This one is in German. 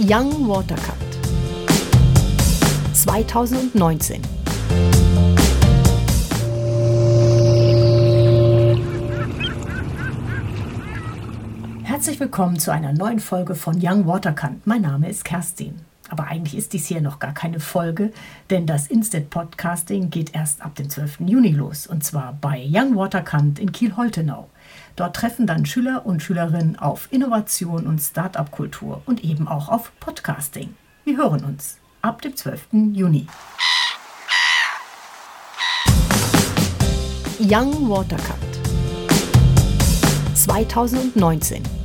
Young Watercut 2019 Herzlich willkommen zu einer neuen Folge von Young Waterkant. Mein Name ist Kerstin. Aber eigentlich ist dies hier noch gar keine Folge, denn das Instant Podcasting geht erst ab dem 12. Juni los und zwar bei Young Waterkant in Kiel-Holtenau. Dort treffen dann Schüler und Schülerinnen auf Innovation und Start-up-Kultur und eben auch auf Podcasting. Wir hören uns ab dem 12. Juni. Young Watercut 2019